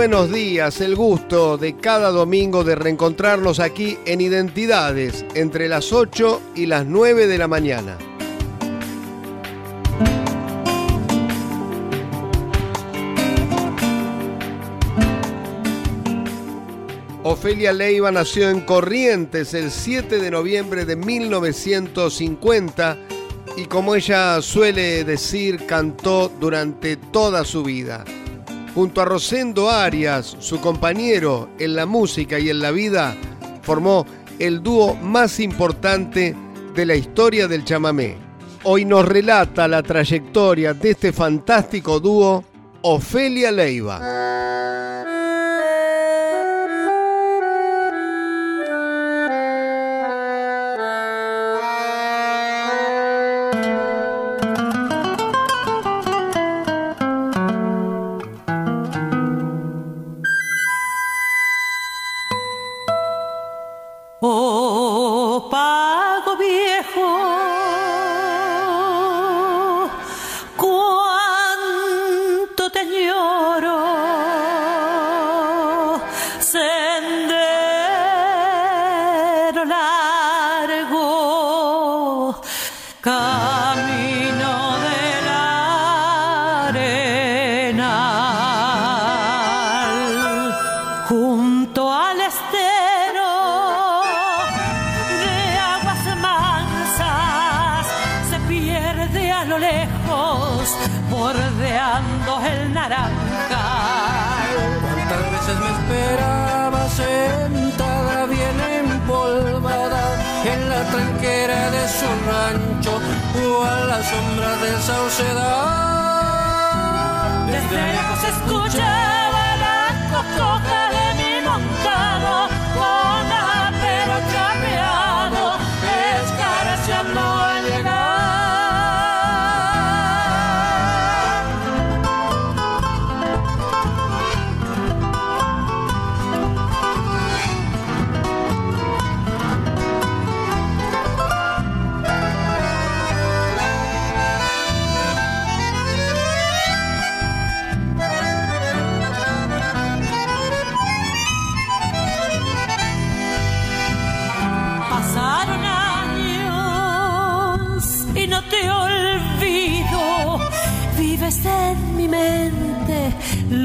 Buenos días, el gusto de cada domingo de reencontrarnos aquí en Identidades entre las 8 y las 9 de la mañana. Ofelia Leiva nació en Corrientes el 7 de noviembre de 1950 y como ella suele decir, cantó durante toda su vida. Junto a Rosendo Arias, su compañero en la música y en la vida, formó el dúo más importante de la historia del chamamé. Hoy nos relata la trayectoria de este fantástico dúo, Ofelia Leiva. Del saucedal. Desde lejos escuchaba la cocoja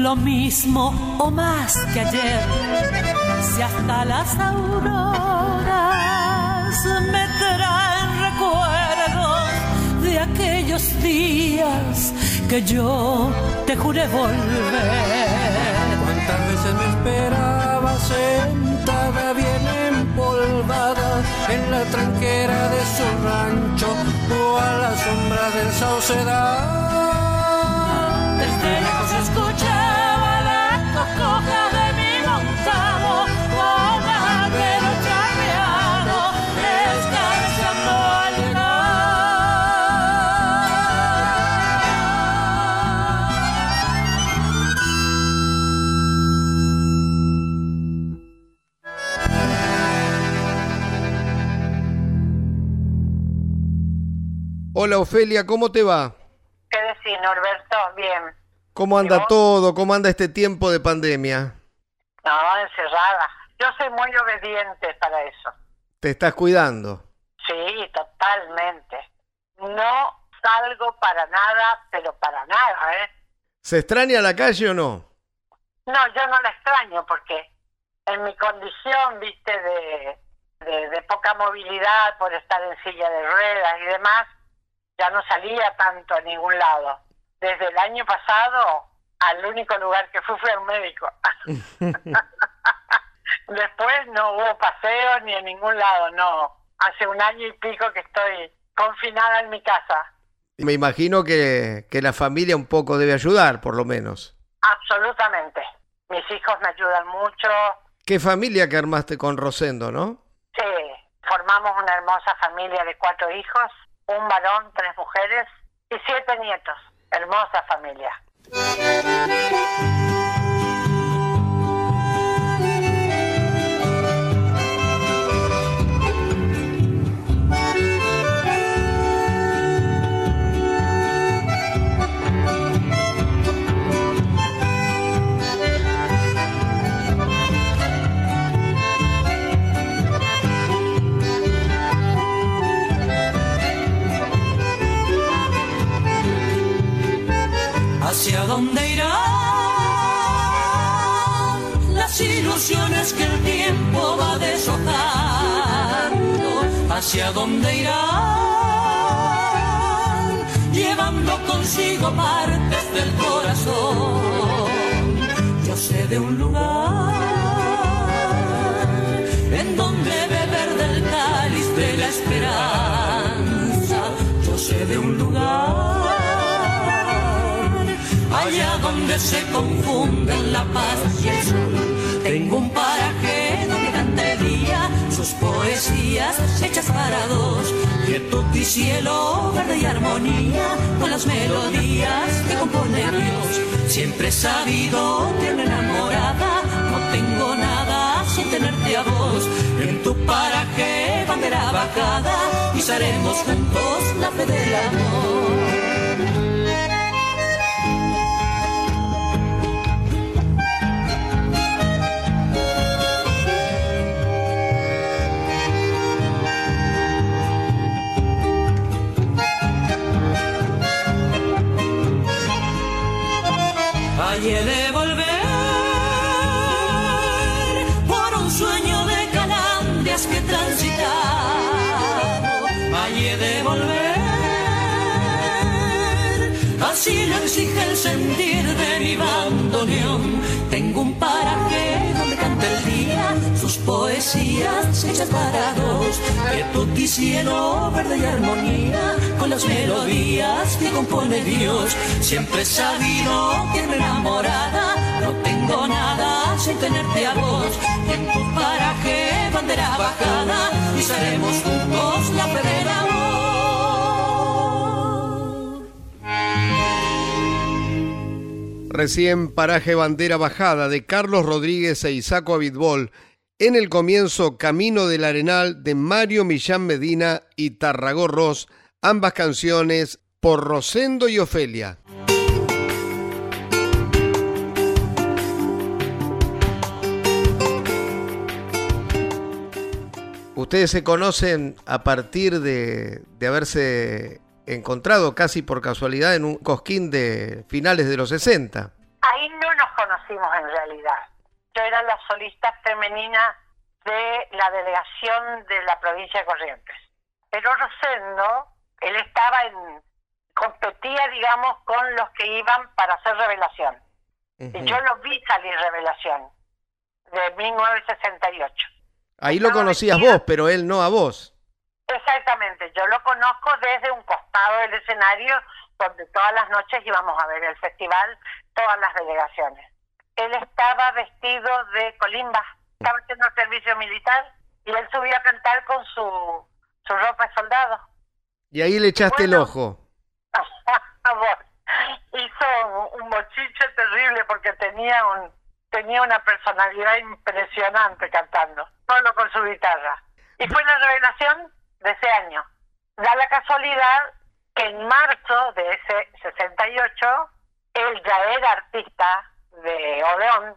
lo mismo o más que ayer. Si hasta las auroras me traen recuerdos de aquellos días que yo te juré volver. Cuántas veces me esperaba sentada bien empolvada en la tranquera de su rancho o a la sombra del saucedal. Desde lejos Hola Ofelia, ¿cómo te va? ¿Qué decís, Norberto? Bien. ¿Cómo anda todo? ¿Cómo anda este tiempo de pandemia? No, encerrada. Yo soy muy obediente para eso. ¿Te estás cuidando? Sí, totalmente. No salgo para nada, pero para nada, ¿eh? ¿Se extraña la calle o no? No, yo no la extraño porque en mi condición, viste, de, de, de poca movilidad por estar en silla de ruedas y demás, ya no salía tanto a ningún lado. Desde el año pasado, al único lugar que fui fue al médico. Después no hubo paseos ni en ningún lado, no. Hace un año y pico que estoy confinada en mi casa. Me imagino que, que la familia un poco debe ayudar, por lo menos. Absolutamente. mis hijos me ayudan mucho. Qué familia que armaste con Rosendo, ¿no? Sí, formamos una hermosa familia de cuatro hijos, un varón, tres mujeres y siete nietos. Hermosa familia. Hacia dónde irán llevando consigo partes del corazón. Yo sé de un lugar en donde beber del cáliz de la esperanza. Yo sé de un lugar allá donde se confunden la paz y el sol. Tengo un paraje poesías hechas para dos. Quietud y cielo, verde y armonía con las melodías que compone Dios. Siempre he sabido una enamorada no tengo nada sin tenerte a vos. En tu paraje, bandera bajada, pisaremos juntos la fe del amor. Así lo exige el sentir de mi bandoneón. Tengo un paraje donde canta el día sus poesías hechas para dos. Quietud y cielo, verde y armonía con las melodías que compone Dios. Siempre he sabido que me enamorada no tengo nada sin tenerte a vos. En tu paraje, bandera bajada, pisaremos juntos la fe Recién paraje bandera bajada de Carlos Rodríguez e Isaco Abitbol. En el comienzo, Camino del Arenal de Mario Millán Medina y Tarragó Ross, ambas canciones por Rosendo y Ofelia. Ustedes se conocen a partir de, de haberse encontrado casi por casualidad en un cosquín de finales de los 60. Ahí no nos conocimos en realidad. Yo era la solista femenina de la delegación de la provincia de Corrientes. Pero Rosendo, él estaba en, competía, digamos, con los que iban para hacer revelación. Y yo lo vi salir revelación de 1968. Ahí lo conocías vos, pero él no a vos. Exactamente, yo lo conozco desde un costado del escenario donde todas las noches íbamos a ver el festival, todas las delegaciones. Él estaba vestido de colimba, estaba haciendo servicio militar y él subió a cantar con su, su ropa de soldado. Y ahí le echaste el ojo. hizo un, un bochiche terrible porque tenía un tenía una personalidad impresionante cantando, solo con su guitarra. Y fue la revelación de ese año. Da la casualidad que en marzo de ese 68 él ya era artista de Odeón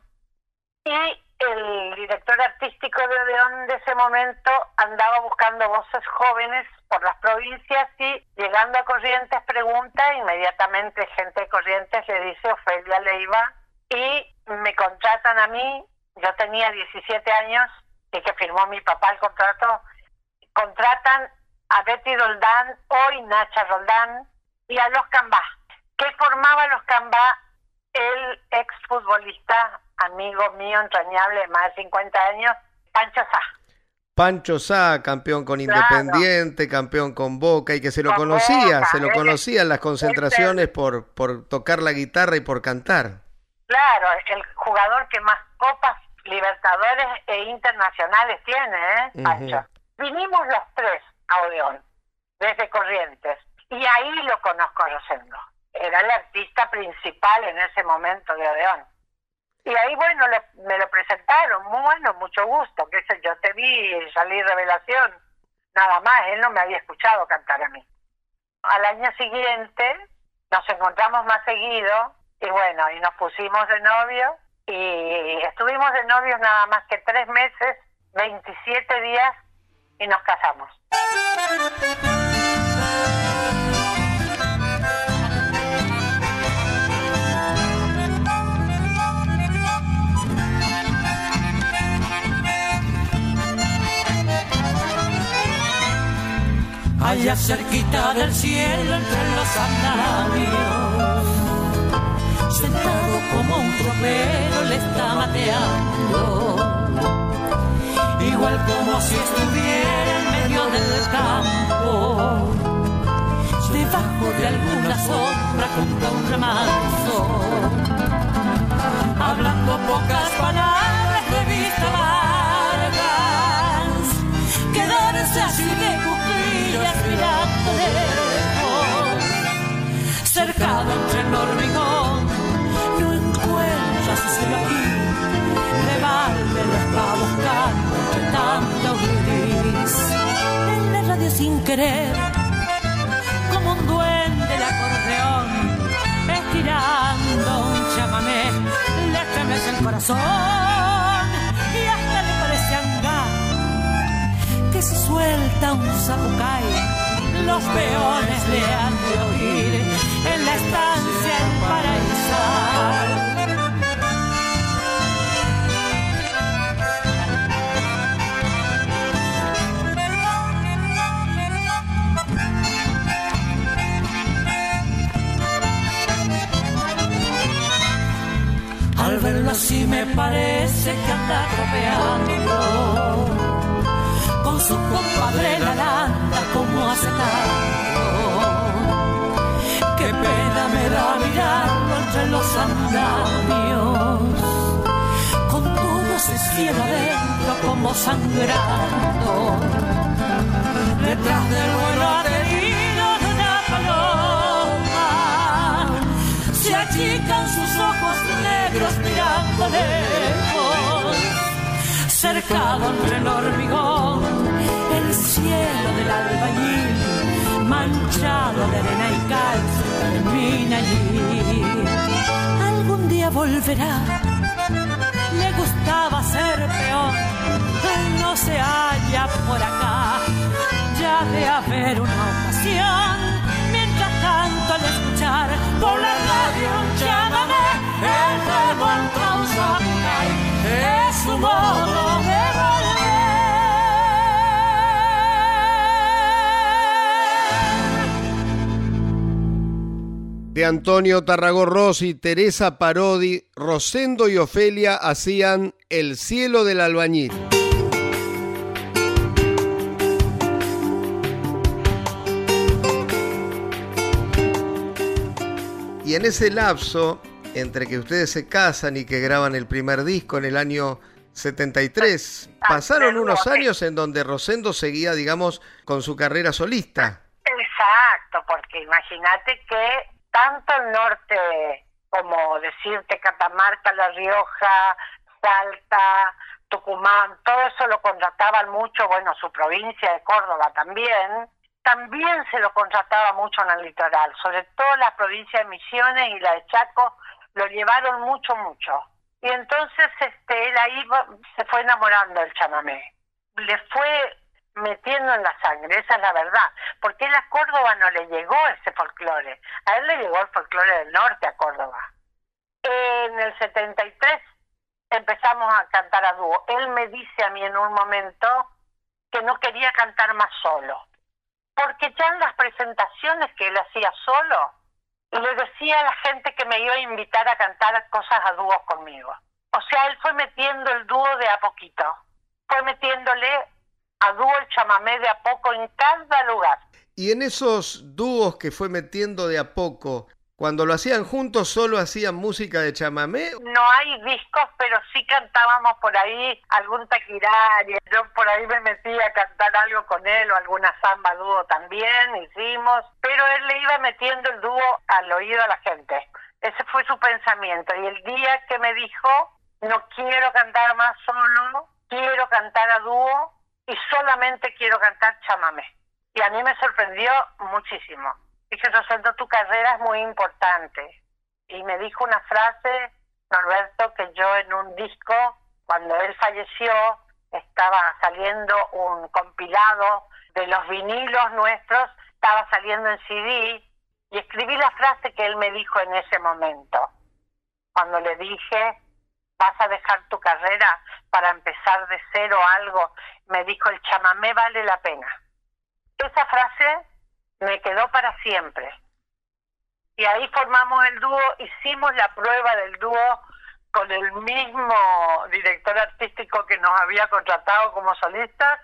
y el director artístico de Odeón de ese momento andaba buscando voces jóvenes por las provincias y llegando a Corrientes pregunta, inmediatamente gente de Corrientes le dice Ofelia Leiva y me contratan a mí, yo tenía 17 años y que firmó mi papá el contrato contratan a Betty Roldán, hoy Nacha Roldán, y a los Cambá. ¿Qué formaba los Cambá? El exfutbolista, amigo mío entrañable de más de 50 años, Pancho Sá. Pancho Sá, campeón con Independiente, campeón con Boca y que se lo conocía, se lo conocía en las concentraciones por, por tocar la guitarra y por cantar. Claro, el jugador que más copas libertadores e internacionales tiene, ¿eh, Pancho? Vinimos los tres a Odeón, desde Corrientes, y ahí lo conozco a Rosendo. Era el artista principal en ese momento de Odeón. Y ahí, bueno, me lo presentaron, muy bueno, mucho gusto, sé yo, te vi salí revelación, nada más, él no me había escuchado cantar a mí. Al año siguiente nos encontramos más seguido y bueno, y nos pusimos de novio y estuvimos de novios nada más que tres meses, 27 días y nos casamos. allá cerquita del cielo entre los andamios. Sentado como un tropero le está mateando, igual como si estuviera campo, debajo de alguna sombra junto a un remanso, hablando pocas palabras de vista largas, quedarse así de mirando lejos, cercado entre el hormigón, sin querer, como un duende el acordeón, estirando un chamamé, le estremece el corazón y hasta le parece hangar que se suelta un zapucay los peones le han de oír en la estancia me parece que anda tropeando con su compadre la landa como hace tanto. Qué pena me da mirarlo entre los andamios, con todo ese cielo adentro como sangrando. Detrás del vuelo aterido de una paloma, se achican sus ojos negros lejos cercado entre el hormigón, el cielo del albañil, manchado de arena y cal, termina allí. Algún día volverá, le gustaba ser peor, no se halla por acá, ya de haber una ocasión. Mientras tanto al escuchar por la radio llámame, el modo de Antonio Tarragó y Teresa Parodi, Rosendo y Ofelia hacían El cielo del albañil. Y en ese lapso, entre que ustedes se casan y que graban el primer disco en el año 73, pasaron unos años en donde Rosendo seguía, digamos, con su carrera solista. Exacto, porque imagínate que tanto el norte como decirte Catamarca, La Rioja, Salta, Tucumán, todo eso lo contrataban mucho, bueno, su provincia de Córdoba también, también se lo contrataba mucho en el litoral, sobre todo la provincia de Misiones y la de Chaco lo llevaron mucho, mucho. Y entonces este, él ahí se fue enamorando del chamamé. Le fue metiendo en la sangre, esa es la verdad. Porque él a Córdoba no le llegó ese folclore, a él le llegó el folclore del norte a Córdoba. En el 73 empezamos a cantar a dúo. Él me dice a mí en un momento que no quería cantar más solo, porque ya en las presentaciones que él hacía solo, le decía a la gente que me iba a invitar a cantar cosas a dúo conmigo. O sea, él fue metiendo el dúo de a poquito, fue metiéndole a dúo el chamamé de a poco en cada lugar. Y en esos dúos que fue metiendo de a poco, Cuando lo hacían juntos, ¿solo hacían música de chamamé? No hay discos, pero sí cantábamos por ahí algún taquirari. Yo por ahí me metí a cantar algo con él o alguna samba dúo también hicimos. Pero él le iba metiendo el dúo al oído a la gente. Ese fue su pensamiento. Y el día que me dijo, no quiero cantar más solo, quiero cantar a dúo y solamente quiero cantar chamamé. Y a mí me sorprendió muchísimo Dije, Rosendo, tu carrera es muy importante. Y me dijo una frase, Norberto, que yo en un disco, cuando él falleció, estaba saliendo un compilado de los vinilos nuestros, estaba saliendo en CD, y escribí la frase que él me dijo en ese momento. Cuando le dije, vas a dejar tu carrera para empezar de cero algo, me dijo, el chamamé vale la pena. Esa frase me quedó para siempre. Y ahí formamos el dúo, hicimos la prueba del dúo con el mismo director artístico que nos había contratado como solistas.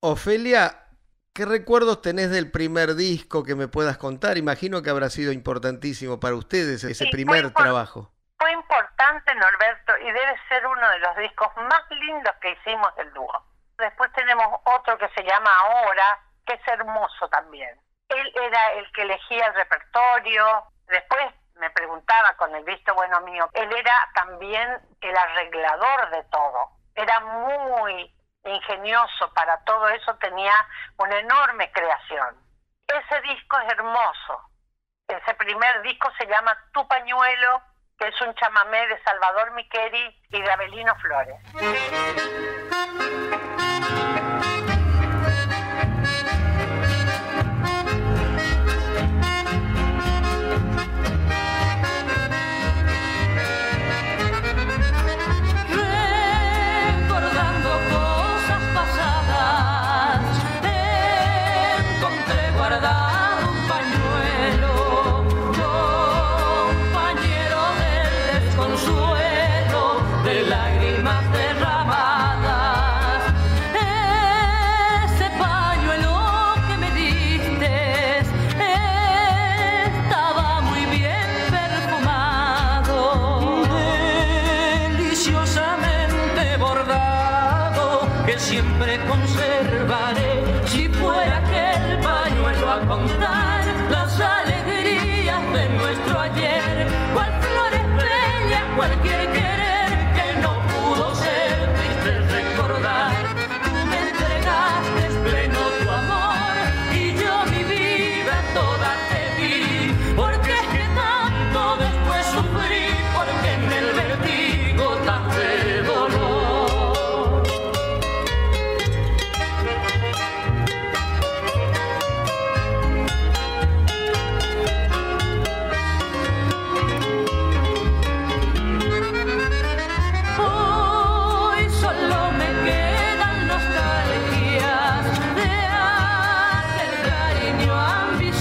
Ofelia, ¿qué recuerdos tenés del primer disco que me puedas contar? Imagino que habrá sido importantísimo para ustedes ese primer trabajo. Fue importante, Norberto, y debe ser uno de los discos más lindos que hicimos del dúo. Después tenemos otro que se llama Ahora, que es hermoso también. Él era el que elegía el repertorio, después me preguntaba con el visto bueno mío, él era también el arreglador de todo, era muy ingenioso para todo eso, tenía una enorme creación. Ese disco es hermoso. Ese primer disco se llama Tu pañuelo, que es un chamamé de Salvador Miqueri y de Abelino Flores.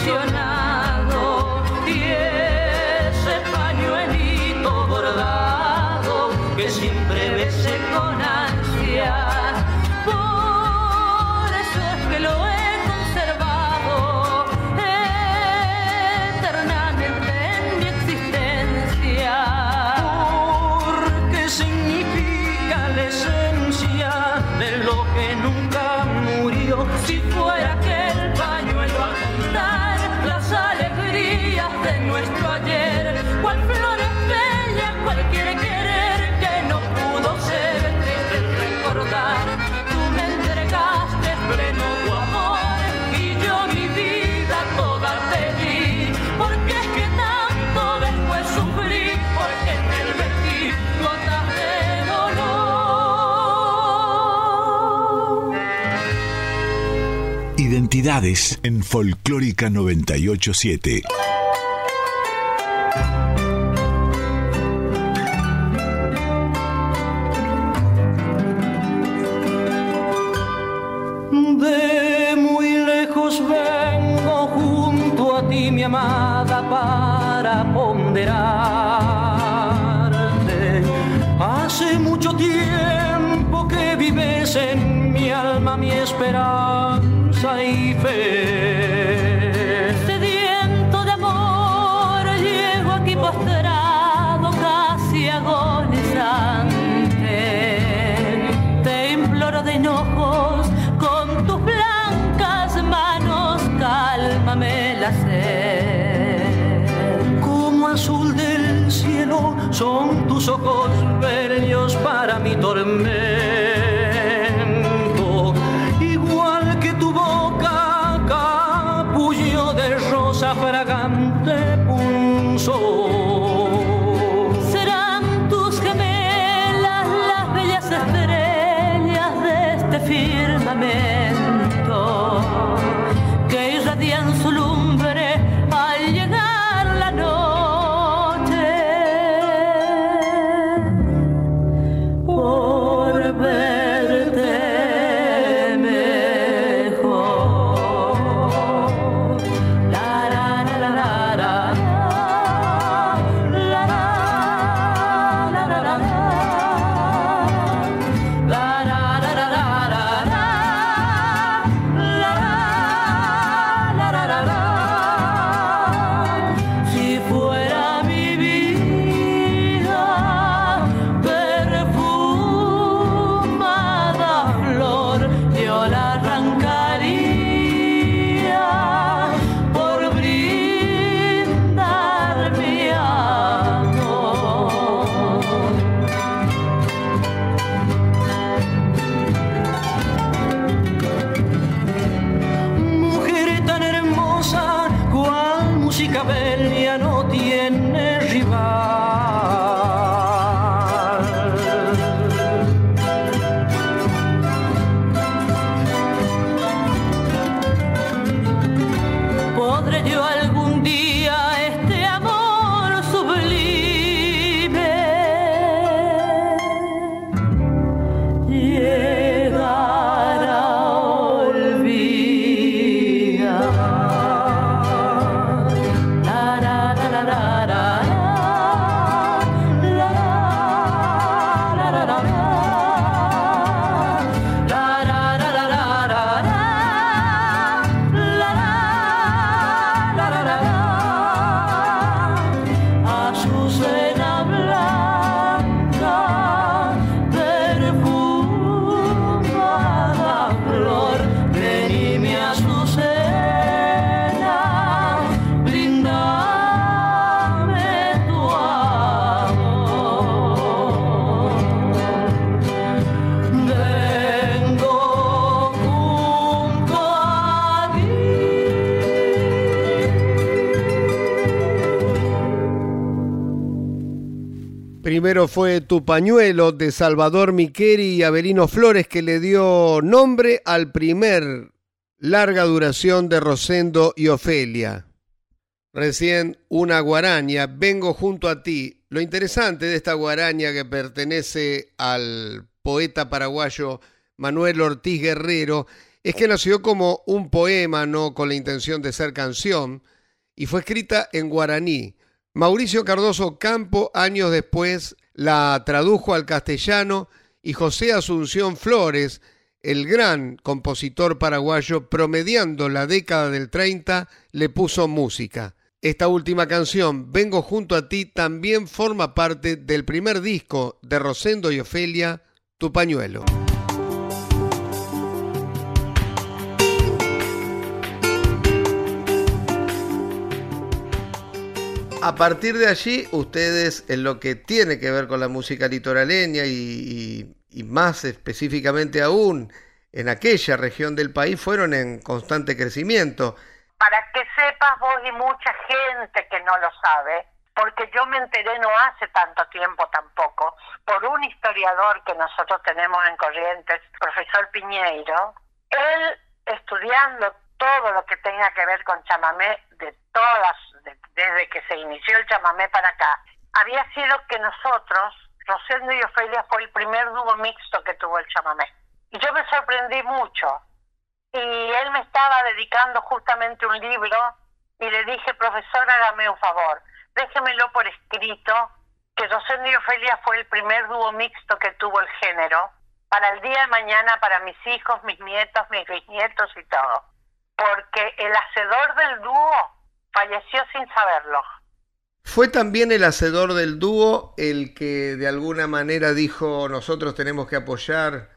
emocional. En Folclórica 987. Son tus ojos bellos para mi tormento. Primero fue Tu pañuelo de Salvador Miqueri y Avelino Flores que le dio nombre al primer larga duración de Rosendo y Ofelia. Recién una guaraña, Vengo junto a ti. Lo interesante de esta guaraña que pertenece al poeta paraguayo Manuel Ortiz Guerrero es que nació como un poema, no con la intención de ser canción, y fue escrita en guaraní. Mauricio Cardoso Campo, años después, la tradujo al castellano y José Asunción Flores, el gran compositor paraguayo, promediando la década del 30, le puso música. Esta última canción, Vengo junto a ti, también forma parte del primer disco de Rosendo y Ofelia, Tu pañuelo. A partir de allí, ustedes en lo que tiene que ver con la música litoraleña y, y- más específicamente aún en aquella región del país, fueron en constante crecimiento. Para que sepas vos y mucha gente que no lo sabe, porque yo me enteré no hace tanto tiempo tampoco, por un historiador que nosotros tenemos en Corrientes, profesor Piñeiro, él estudiando todo lo que tenga que ver con chamamé de todas, desde que se inició el chamamé para acá, había sido que nosotros, Rosendo y Ofelia, fue el primer dúo mixto que tuvo el chamamé. Y yo me sorprendí mucho, y él me estaba dedicando justamente un libro y le dije, profesor, hágame un favor, déjemelo por escrito, que Rosendo y Ofelia fue el primer dúo mixto que tuvo el género, para el día de mañana, para mis hijos, mis nietos, mis bisnietos y todo. Porque el hacedor del dúo falleció sin saberlo. Fue también el hacedor del dúo el que de alguna manera dijo nosotros tenemos que apoyar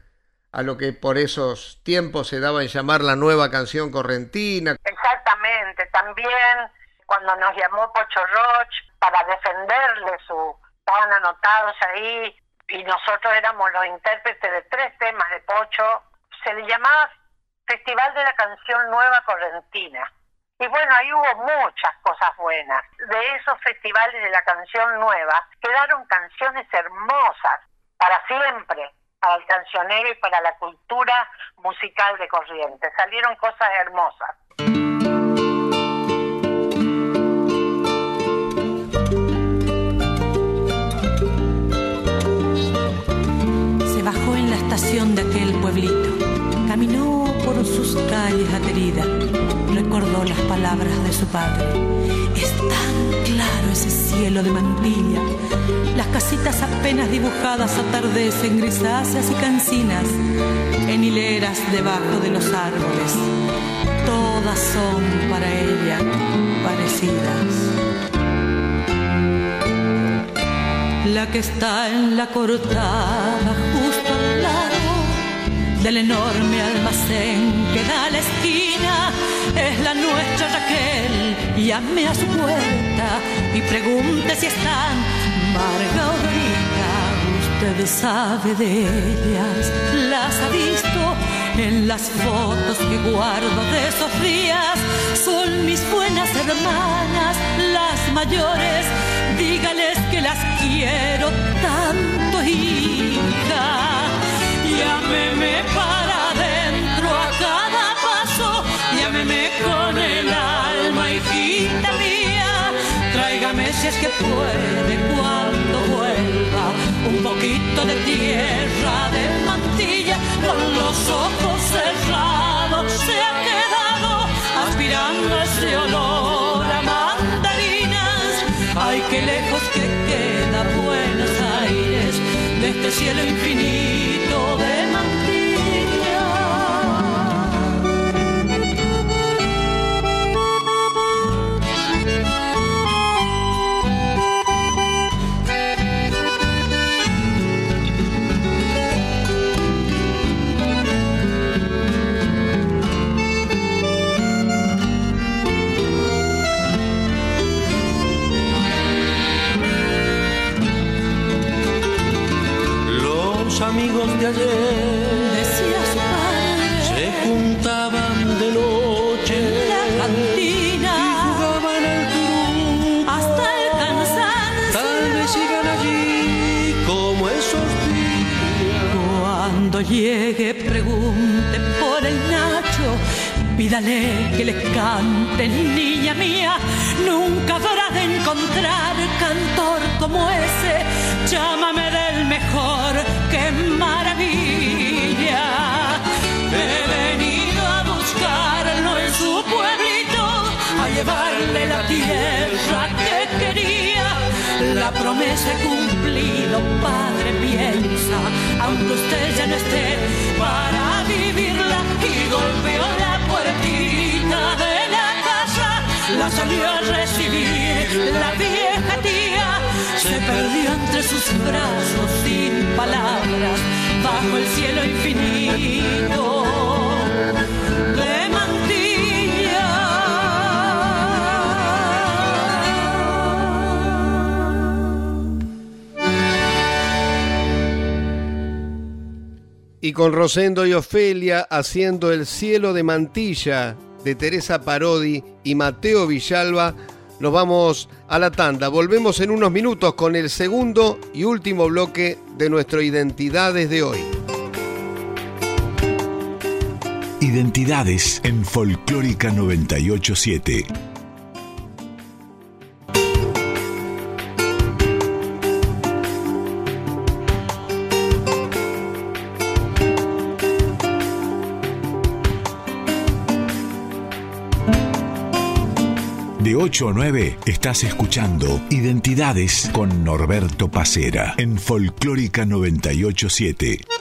a lo que por esos tiempos se daba en llamar la nueva canción correntina. Exactamente, también cuando nos llamó Pocho Roch para defenderle su, estaban anotados ahí y nosotros éramos los intérpretes de tres temas de Pocho. Se le llamaba Festival de la Canción Nueva Correntina. Y bueno, ahí hubo muchas cosas buenas. De esos festivales de la canción nueva quedaron canciones hermosas para siempre, para el cancionero y para la cultura musical de Corrientes. Salieron cosas hermosas. de aquel pueblito. Caminó por sus calles ateridas, recordó las palabras de su padre. Es tan claro ese cielo de mantilla. Las casitas apenas dibujadas atardecen grisáceas y cancinas en hileras debajo de los árboles. Todas son para ella parecidas. La que está en la cortada justo al lado del enorme almacén que da la esquina es la nuestra Raquel. Llame a su puerta y pregunte si están Marga o Usted sabe de ellas, las ha visto en las fotos que guardo de esos días. Son mis buenas hermanas, las mayores. Dígales que las quiero tanto, hija llámeme para con el alma, hijita mía, tráigame si es que puede cuando vuelva. Un poquito de tierra de mantilla, con los ojos cerrados se ha quedado aspirando ese olor a mandarinas, ay qué lejos que queda Buenos Aires de este cielo infinito de de ayer, decía su padre, se juntaban de noche en la cantina y jugaban al truco. hasta cansancio. Tal vez sigan allí como esos días. Cuando llegue, pregunte por el Nacho. Pídale que le cante, niña mía. Nunca habrá de encontrar cantor como ese. Llámame del mejor, qué maravilla. He venido a buscarlo en su pueblito, a llevarle la tierra que quería. La promesa he cumplido, padre, piensa, aunque usted ya no esté para vivirla y golpeó la puertita de la casa, la salió a recibir la vieja tía, se perdió entre sus brazos sin palabras, bajo el cielo infinito de Y con Rosendo y Ofelia haciendo El cielo de mantilla de Teresa Parodi y Mateo Villalba, nos vamos a la tanda. Volvemos en unos minutos con el segundo y último bloque de nuestro Identidades de hoy. Identidades en Folclórica 987. 8 a 9 estás escuchando Identidades con Norberto Pacera en Folclórica 987.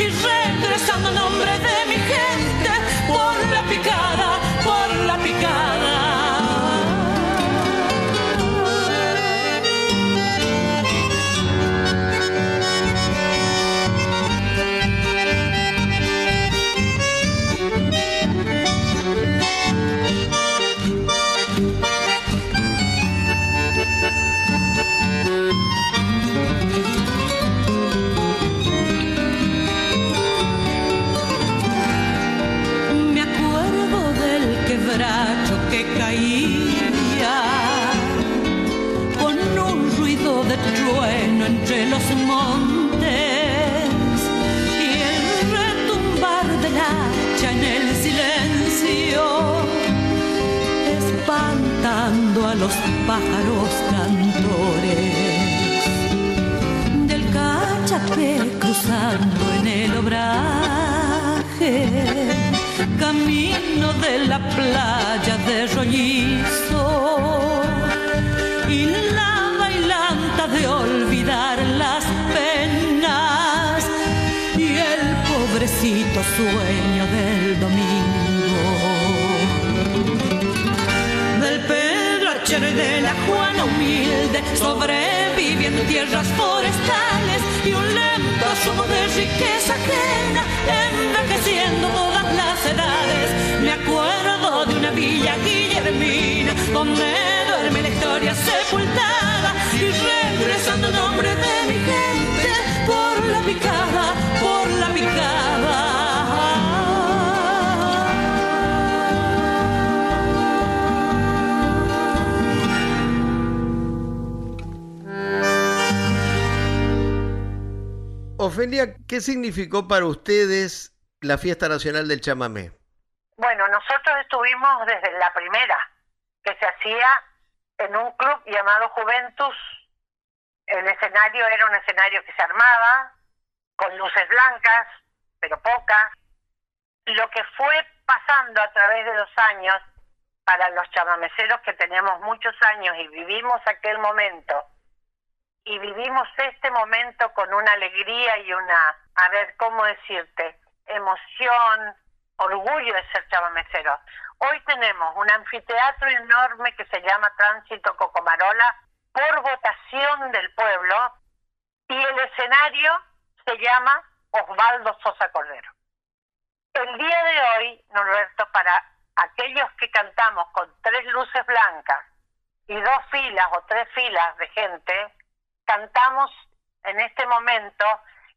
Sepultada y montes y el retumbar del hacha en el silencio, espantando a los pájaros cantores del cachapé cruzando en el obraje, camino de la playa de Rollizo y la bailanta de olvidar las sueño del domingo del Pedro Achero y de la Juana humilde, sobreviviendo en tierras forestales y un lento asomo de riqueza ajena, envejeciendo todas las edades. Me acuerdo de una villa guillermina, donde duerme la historia sepultada y regresando en nombre de mi gente la picada, por la picada. Ofelia, ¿qué significó para ustedes la fiesta nacional del chamamé? Bueno, nosotros estuvimos desde la primera, que se hacía en un club llamado Juventus. El escenario era un escenario que se armaba con luces blancas, pero pocas. Lo que fue pasando a través de los años para los chamameceros que teníamos muchos años y vivimos aquel momento y vivimos este momento con una alegría y una, a ver, ¿cómo decirte? Emoción, orgullo de ser chamamecero. Hoy tenemos un anfiteatro enorme que se llama Tránsito Cocomarola por votación del pueblo y el escenario se llama Osvaldo Sosa Cordero. El día de hoy, Norberto, para aquellos que cantamos con tres luces blancas y dos filas o tres filas de gente, cantamos en este momento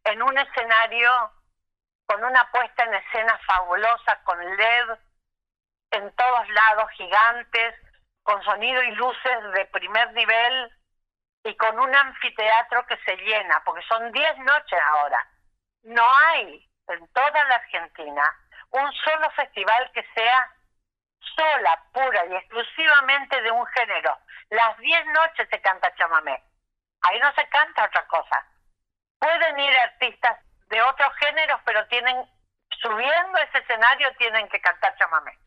en un escenario con una puesta en escena fabulosa, con LED en todos lados, gigantes, con sonido y luces de primer nivel y con un anfiteatro que se llena, porque son 10 noches ahora. No hay en toda la Argentina un solo festival que sea sola, pura y exclusivamente de un género. Las 10 noches se canta chamamé. Ahí no se canta otra cosa. Pueden ir artistas de otros géneros, pero tienen, subiendo ese escenario, tienen que cantar chamamé.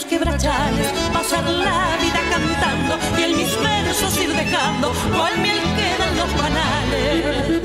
Los quebrachales, pasar la vida cantando y en mis ir dejando cual miel quedan los panales.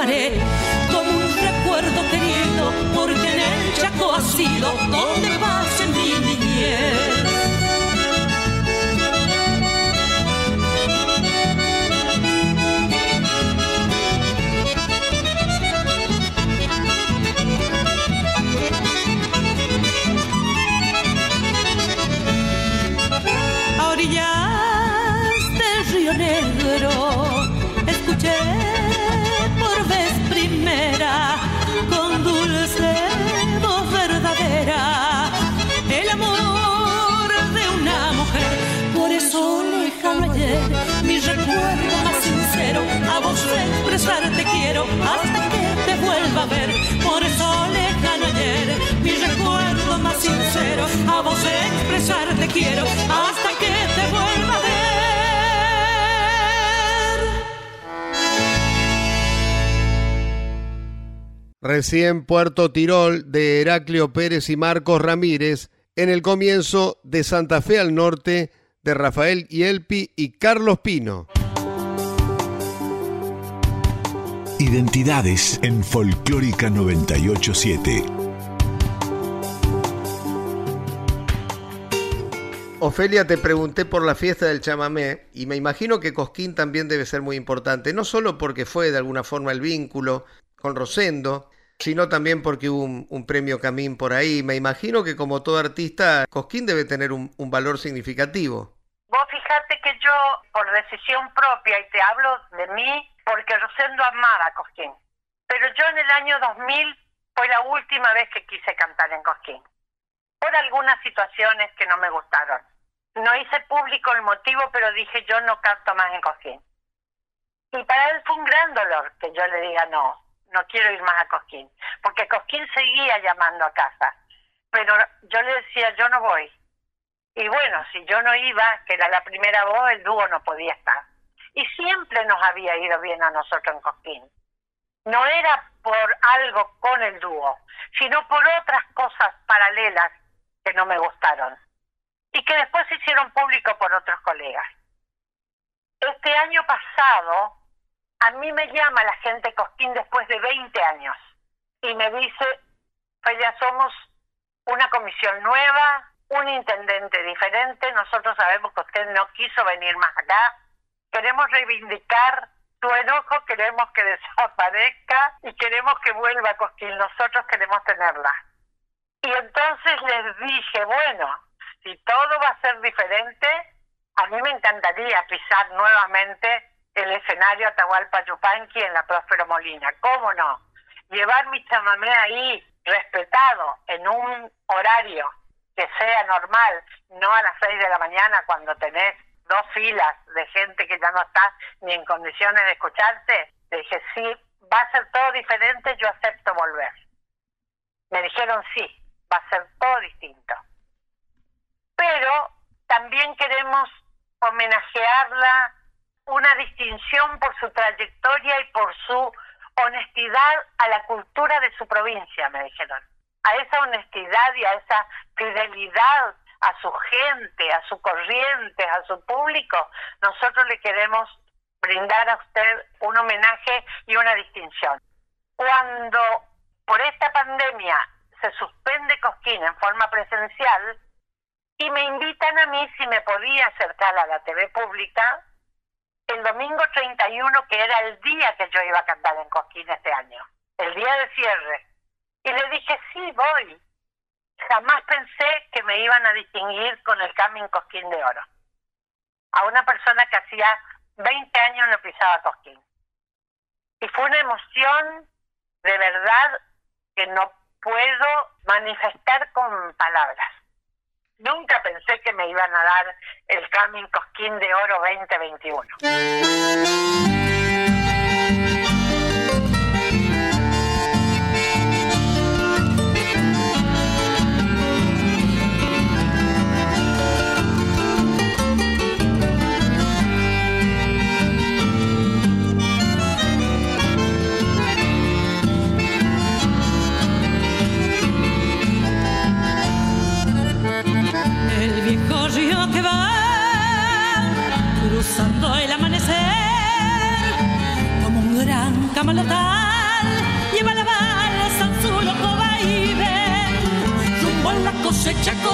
Llevaré como un recuerdo querido, porque en el Chaco ha sido donde pase mi niñez. Quiero hasta que te vuelva a ver. Recién Puerto Tirol de Heraclio Pérez y Marcos Ramírez, en el comienzo de Santa Fe al norte de Rafael Yelpi y Carlos Pino. Identidades en Folclórica 987. Ofelia, te pregunté por la fiesta del chamamé y me imagino que Cosquín también debe ser muy importante, no solo porque fue de alguna forma el vínculo con Rosendo, sino también porque hubo un, premio Camín por ahí. Me imagino que como todo artista, Cosquín debe tener un, valor significativo. Vos fíjate que yo, por decisión propia, y te hablo de mí, porque Rosendo amaba a Cosquín. Pero yo en el año 2000 fue la última vez que quise cantar en Cosquín, por algunas situaciones que no me gustaron. No hice público el motivo, pero dije yo no canto más en Cosquín. Y para él fue un gran dolor que yo le diga no, no quiero ir más a Cosquín, porque Cosquín seguía llamando a casa. Pero yo le decía, yo no voy. Y bueno, si yo no iba, que era la primera voz, el dúo no podía estar y siempre nos había ido bien a nosotros en Cosquín. No era por algo con el dúo, sino por otras cosas paralelas que no me gustaron y que después se hicieron público por otros colegas. Este año pasado, a mí me llama la gente Cosquín después de 20 años y me dice, pues ya somos una comisión nueva, un intendente diferente, nosotros sabemos que usted no quiso venir más acá, queremos reivindicar tu enojo, queremos que desaparezca y queremos que vuelva Cosquín, nosotros queremos tenerla. Y entonces les dije, bueno, si todo va a ser diferente, a mí me encantaría pisar nuevamente el escenario Atahualpa Yupanqui en la Próspero Molina, ¿cómo no? Llevar mi chamamé ahí, respetado, en un horario que sea normal, no a las seis de la mañana cuando tenés dos filas de gente que ya no está ni en condiciones de escucharte, le dije, sí, va a ser todo diferente, yo acepto volver. Me dijeron, sí, va a ser todo distinto. Pero también queremos homenajearla una distinción por su trayectoria y por su honestidad a la cultura de su provincia, me dijeron. A esa honestidad y a esa fidelidad a su gente, a su corriente, a su público, nosotros le queremos brindar a usted un homenaje y una distinción. Cuando por esta pandemia se suspende Cosquín en forma presencial y me invitan a mí si me podía acercar a la TV pública, el domingo 31, que era el día que yo iba a cantar en Cosquín este año, el día de cierre. Y le dije, sí, voy jamás pensé que me iban a distinguir con el Camin Cosquín de Oro. a una persona que hacía 20 años no pisaba Cosquín. Y fue una emoción de verdad que no puedo manifestar con palabras. Nunca pensé que me iban a dar el Camin Cosquín de Oro 2021.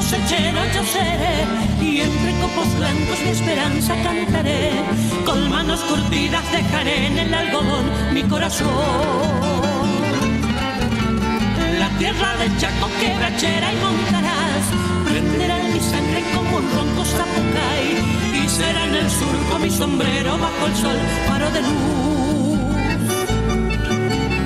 Cosecha cosechero yo seré y entre copos blancos mi esperanza cantaré. Con manos curtidas dejaré en el algodón mi corazón. La tierra del Chaco quebrachera y montarás prenderá mi sangre como un ronco zapucay y será en el surco mi sombrero bajo el sol faro de luz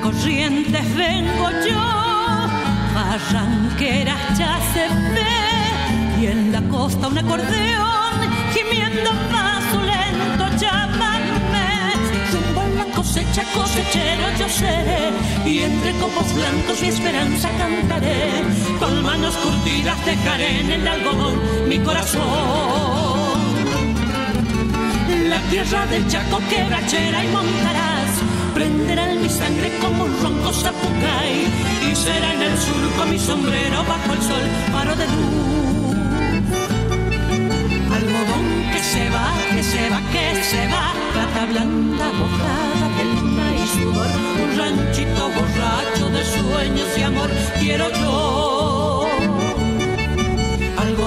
Corrientes vengo yo, barranqueras ya se ve, y en la costa un acordeón gimiendo paso lento, llámame, rumbo a la cosecha, cosechero yo seré, y entre copos blancos mi esperanza cantaré, con manos curtidas dejaré en el algodón mi corazón. La tierra del Chaco quebrachera y montarás prenderá mi sangre como un ronco zapucay y será en el surco mi sombrero bajo el sol paro de luz. Algodón que se va, que se va, que se va, plata blanda mojada de luna y sudor, un ranchito borracho de sueños y amor quiero yo.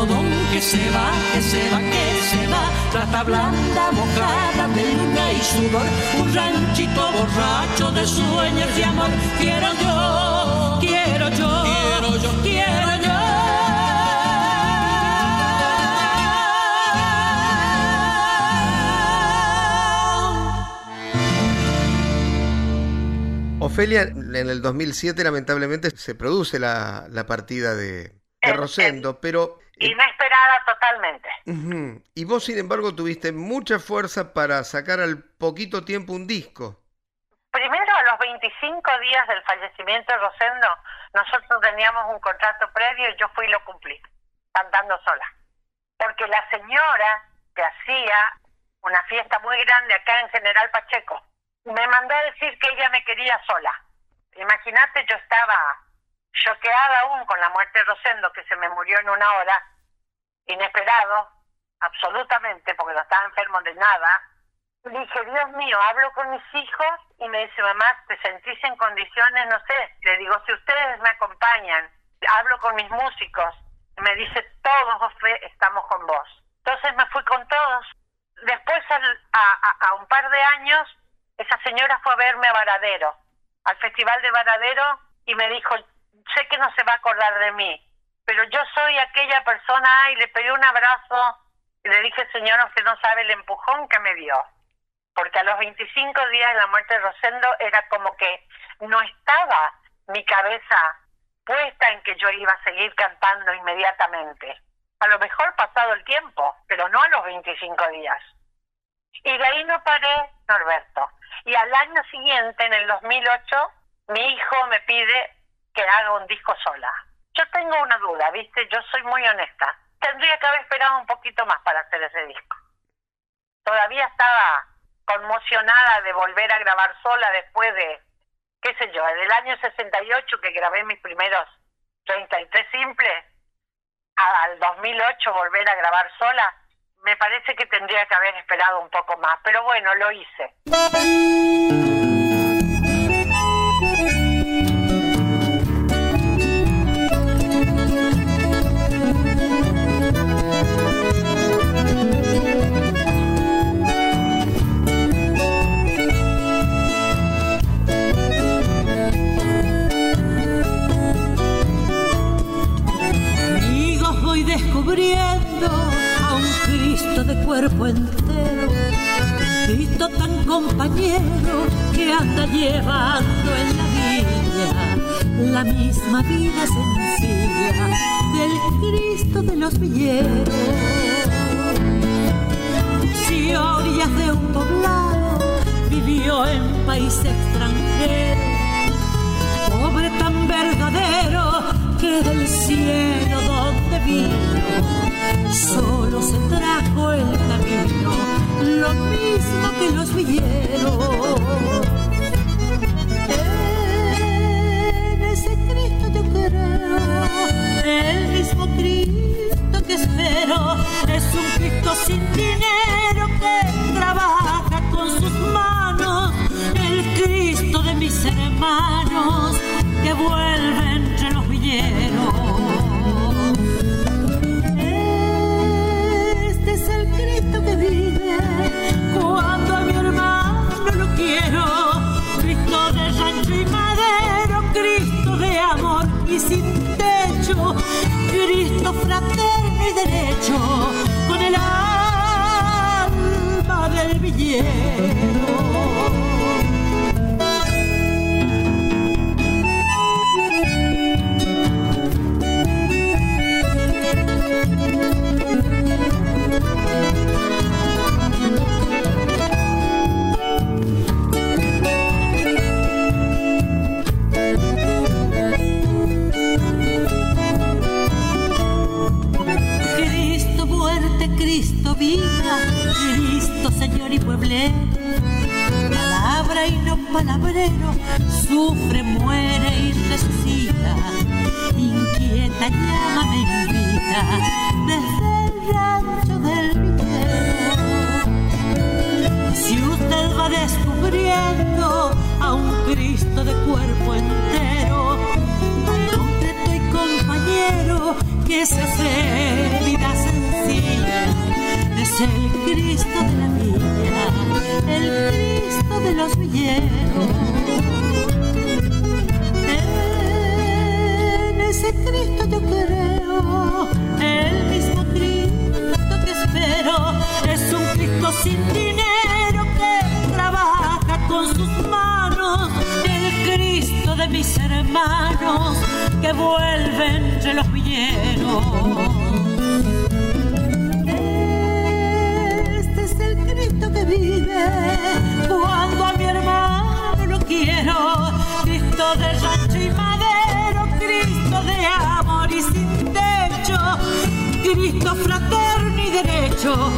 Algodón que se va, que se va, que se va, plata blanda mojada de luna y sudor, un ranchito borracho de sueños y amor. Quiero yo, quiero yo, quiero yo, quiero yo. Ofelia, en el 2007 lamentablemente se produce la, la partida de, de Rosendo, pero Inesperada totalmente. Y vos, sin embargo, tuviste mucha fuerza para sacar al poquito tiempo un disco. Primero, a los 25 días del fallecimiento de Rosendo, nosotros teníamos un contrato previo y yo fui y lo cumplí, cantando sola. Porque la señora que hacía una fiesta muy grande acá en General Pacheco, me mandó a decir que ella me quería sola. Imagínate, yo estaba choqueada aún con la muerte de Rosendo, que se me murió en una hora, inesperado, absolutamente, porque no estaba enfermo de nada, dije, Dios mío, hablo con mis hijos y me dice, mamá, ¿te sentís en condiciones? No sé. Le digo, si ustedes me acompañan, hablo con mis músicos. Me dice, todos estamos con vos. Entonces me fui con todos. Después, a, a un par de años, esa señora fue a verme a Varadero, al Festival de Varadero, y me dijo, sé que no se va a acordar de mí, pero yo soy aquella persona y le pedí un abrazo y le dije, Señor, usted no sabe el empujón que me dio. Porque a los 25 días de la muerte de Rosendo era como que no estaba mi cabeza puesta en que yo iba a seguir cantando inmediatamente. A lo mejor pasado el tiempo, pero no a los 25 días. Y de ahí no paré, Norberto. Y al año siguiente, en el 2008, mi hijo me pide que haga un disco sola. Yo tengo una duda, ¿viste? Yo soy muy honesta. Tendría que haber esperado un poquito más para hacer ese disco. Todavía estaba conmocionada de volver a grabar sola después de, qué sé yo, en el año 68 que grabé mis primeros 33 simples, al 2008 volver a grabar sola, me parece que tendría que haber esperado un poco más, pero bueno, lo hice. A un Cristo de cuerpo entero, Cristo tan compañero que anda llevando en la vida la misma vida sencilla del Cristo de los villeros. Si orillas de un poblado vivió en país extranjero, pobre tan verdadero que del cielo solo se trajo el camino, lo mismo que los villeros. En ese Cristo yo creo, el mismo Cristo que espero, es un Cristo sin dinero que trabaja con sus manos, el Cristo de mis hermanos que vuelve villero. Palabra y no palabrero, sufre, muere y resucita, inquieta llama me invita desde el rancho del villero. Si usted va descubriendo a un Cristo de cuerpo entero, concreto y compañero que se hace vida sencilla. Es el Cristo de la el Cristo de los villeros. En ese Cristo yo creo, el mismo Cristo que espero, es un Cristo sin dinero que trabaja con sus manos, el Cristo de mis hermanos que vuelve entre los villeros. Cuando a mi hermano lo quiero. Cristo de rancho y madero, Cristo de amor y sin techo, Cristo fraterno y derecho,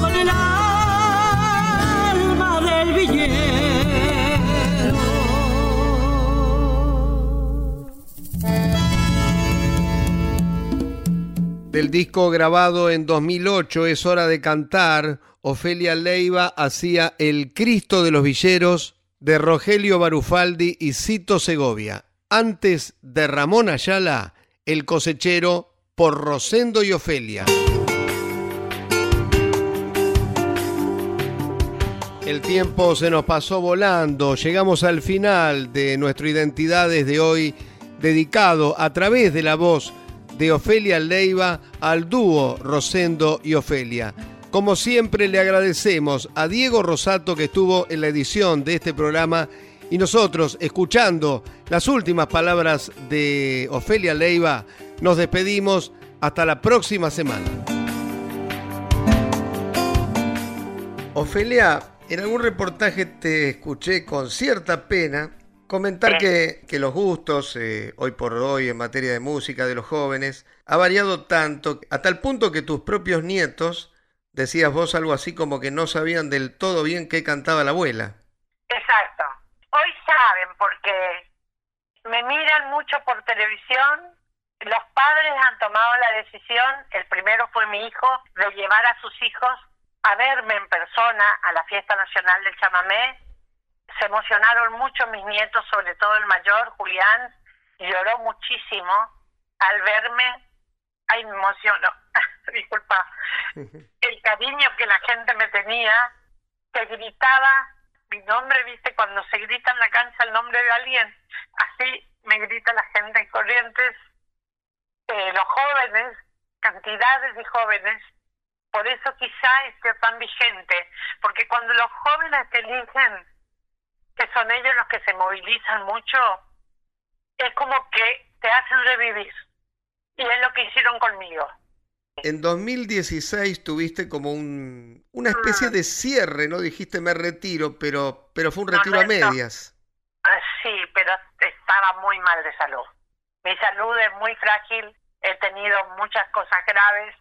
con el alma del villero. Del disco grabado en 2008 es hora de cantar Ofelia Leiva hacía El Cristo de los Villeros de Rogelio Barufaldi y Cito Segovia. Antes de Ramón Ayala, El Cosechero por Rosendo y Ofelia. El tiempo se nos pasó volando, llegamos al final de nuestro Identidades de hoy, dedicado a través de la voz de Ofelia Leiva al dúo Rosendo y Ofelia. Como siempre le agradecemos a Diego Rosato que estuvo en la edición de este programa y nosotros, escuchando las últimas palabras de Ofelia Leiva, nos despedimos hasta la próxima semana. Ofelia, en algún reportaje te escuché con cierta pena Comentar que, que, los gustos, eh, hoy por hoy, en materia de música de los jóvenes, ha variado tanto, a tal punto que tus propios nietos, decías vos algo así como que no sabían del todo bien qué cantaba la abuela. Exacto. Hoy saben porque me miran mucho por televisión. Los padres han tomado la decisión, el primero fue mi hijo, de llevar a sus hijos a verme en persona a la Fiesta Nacional del Chamamé se emocionaron mucho mis nietos, sobre todo el mayor, Julián, lloró muchísimo al verme. Ay, me emociono, disculpa. El cariño que la gente me tenía, que gritaba mi nombre, viste, cuando se grita en la cancha el nombre de alguien, así me grita la gente en Corrientes, eh, los jóvenes, cantidades de jóvenes, por eso quizá esté tan vigente, porque cuando los jóvenes te eligen que son ellos los que se movilizan mucho, es como que te hacen revivir. Y es lo que hicieron conmigo. En 2016 tuviste como un, una especie mm. de cierre, ¿no? Dijiste me retiro, pero, pero fue un retiro a medias. Ah, sí, pero estaba muy mal de salud. Mi salud es muy frágil, he tenido muchas cosas graves,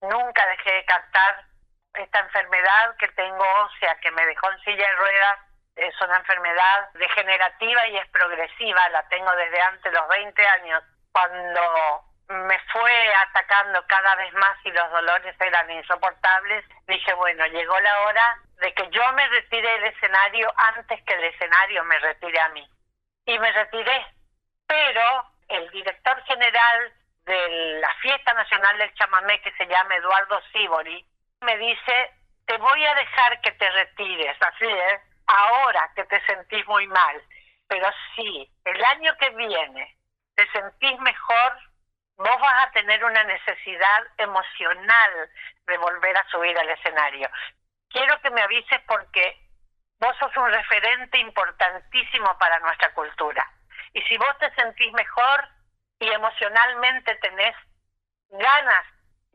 nunca dejé de cantar. Esta enfermedad que tengo ósea, que me dejó en silla de ruedas, es una enfermedad degenerativa y es progresiva, la tengo desde antes los 20 años, cuando me fue atacando cada vez más y los dolores eran insoportables, dije, bueno, llegó la hora de que yo me retire del escenario antes que el escenario me retire a mí. Y me retiré. Pero el director general de la Fiesta Nacional del Chamamé, que se llama Eduardo Sibori, me dice, te voy a dejar que te retires, así es, ahora que te sentís muy mal, pero si el año que viene te sentís mejor, vos vas a tener una necesidad emocional de volver a subir al escenario. Quiero que me avises porque vos sos un referente importantísimo para nuestra cultura. Y si vos te sentís mejor y emocionalmente tenés ganas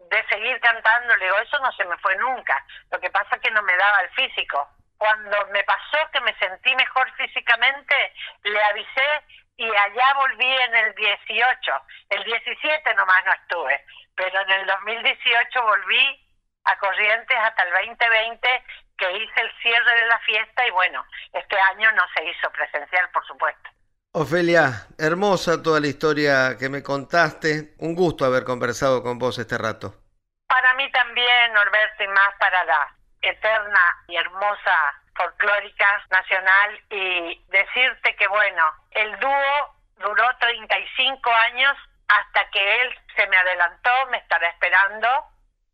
de seguir cantando, le digo, eso no se me fue nunca. Lo que pasa es que no me daba el físico cuando me pasó que me sentí mejor físicamente, le avisé y allá volví en el 18. El 17 nomás no estuve, pero en el 2018 volví a Corrientes hasta el 2020 que hice el cierre de la fiesta y bueno, este año no se hizo presencial, por supuesto. Ofelia, hermosa toda la historia que me contaste. Un gusto haber conversado con vos este rato. Para mí también, Norberto, y más para la eterna y hermosa folclórica nacional y decirte que bueno, el dúo duró 35 años hasta que él se me adelantó, me estará esperando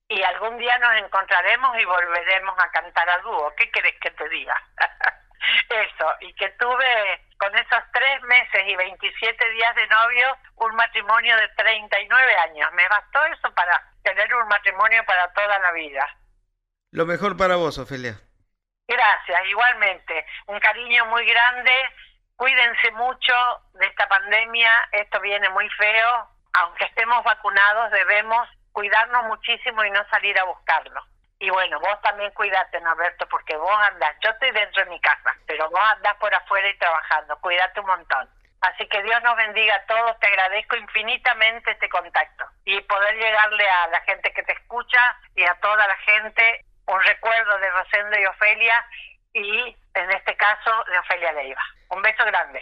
y algún día nos encontraremos y volveremos a cantar a dúo. ¿Qué querés que te diga? Eso, y que tuve con esos tres meses y 27 días de novio un matrimonio de 39 años. Me bastó eso para tener un matrimonio para toda la vida. Lo mejor para vos, Ofelia. Gracias, igualmente. Un cariño muy grande. Cuídense mucho de esta pandemia. Esto viene muy feo. Aunque estemos vacunados, debemos cuidarnos muchísimo y no salir a buscarlo. Y bueno, vos también cuídate, Norberto, porque vos andás, yo estoy dentro de mi casa, pero vos andás por afuera y trabajando. Cuídate un montón. Así que Dios nos bendiga a todos. Te agradezco infinitamente este contacto y poder llegarle a la gente que te escucha y a toda la gente un recuerdo de Rosendo y Ofelia y en este caso de Ofelia Leiva. Un beso grande.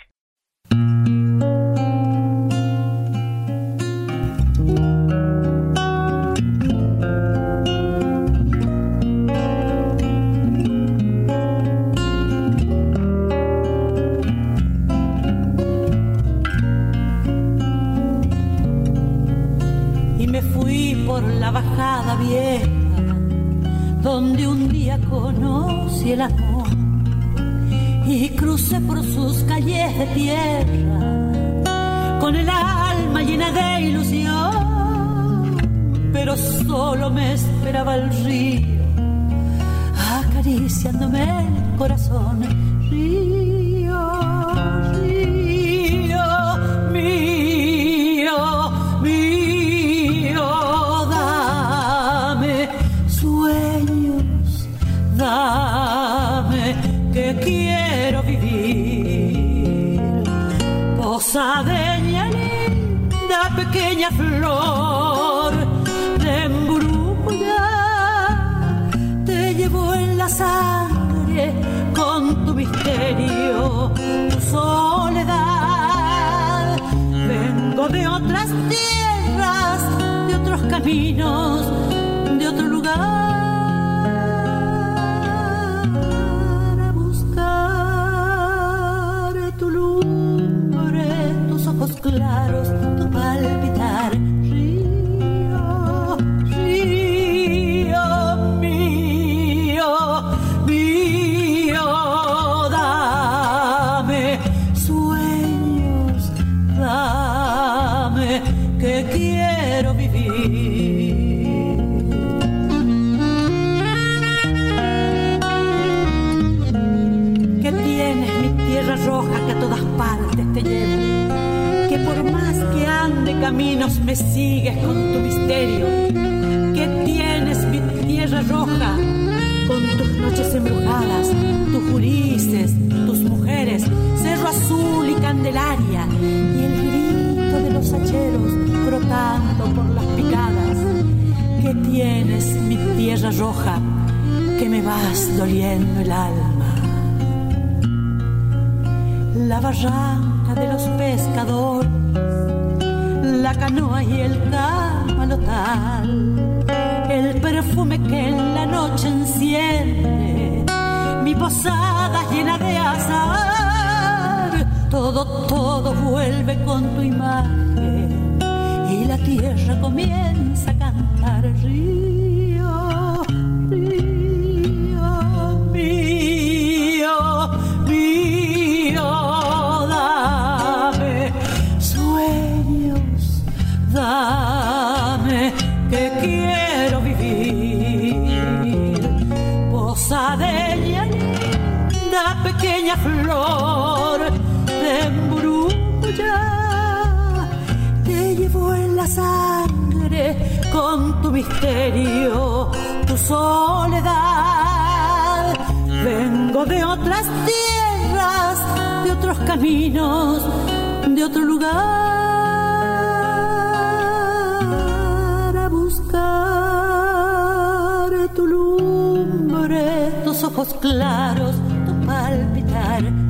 Y me fui por la bajada vieja donde un día conocí el amor y crucé por sus calles de tierra con el alma llena de ilusión, pero solo me esperaba el río acariciándome el corazón. dame quiero vivir. posadeña linda pequeña flor de embruja te llevo en la sangre con tu misterio, tu soledad. Vengo de otras tierras, de otros caminos, de otro lugar me sigues con tu misterio. ¿Qué tienes mi tierra roja? Con tus noches embrujadas, tus jurises, tus mujeres, cerro azul y candelaria, y el grito de los hacheros brotando por las picadas. ¿Qué tienes mi tierra roja? Que me vas doliendo el alma. La barranca de los pescadores canoa y el camalotal, el perfume que en la noche enciende mi posada llena de azar. Todo, todo vuelve con tu imagen y la tierra comienza a cantar misterio, tu soledad. Vengo de otras tierras, de otros caminos, de otro lugar tu lumbre, tus ojos claros, tu palpitar